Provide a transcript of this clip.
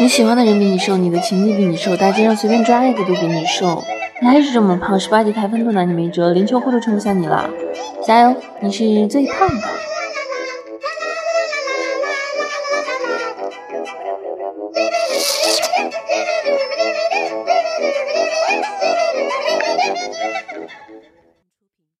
你喜欢的人比你瘦，你的情敌比你瘦，大街上随便抓一个都比你瘦，你还是这么胖，十八级台风都拿你没辙，连秋裤都穿不下你了，加油，你是最胖的。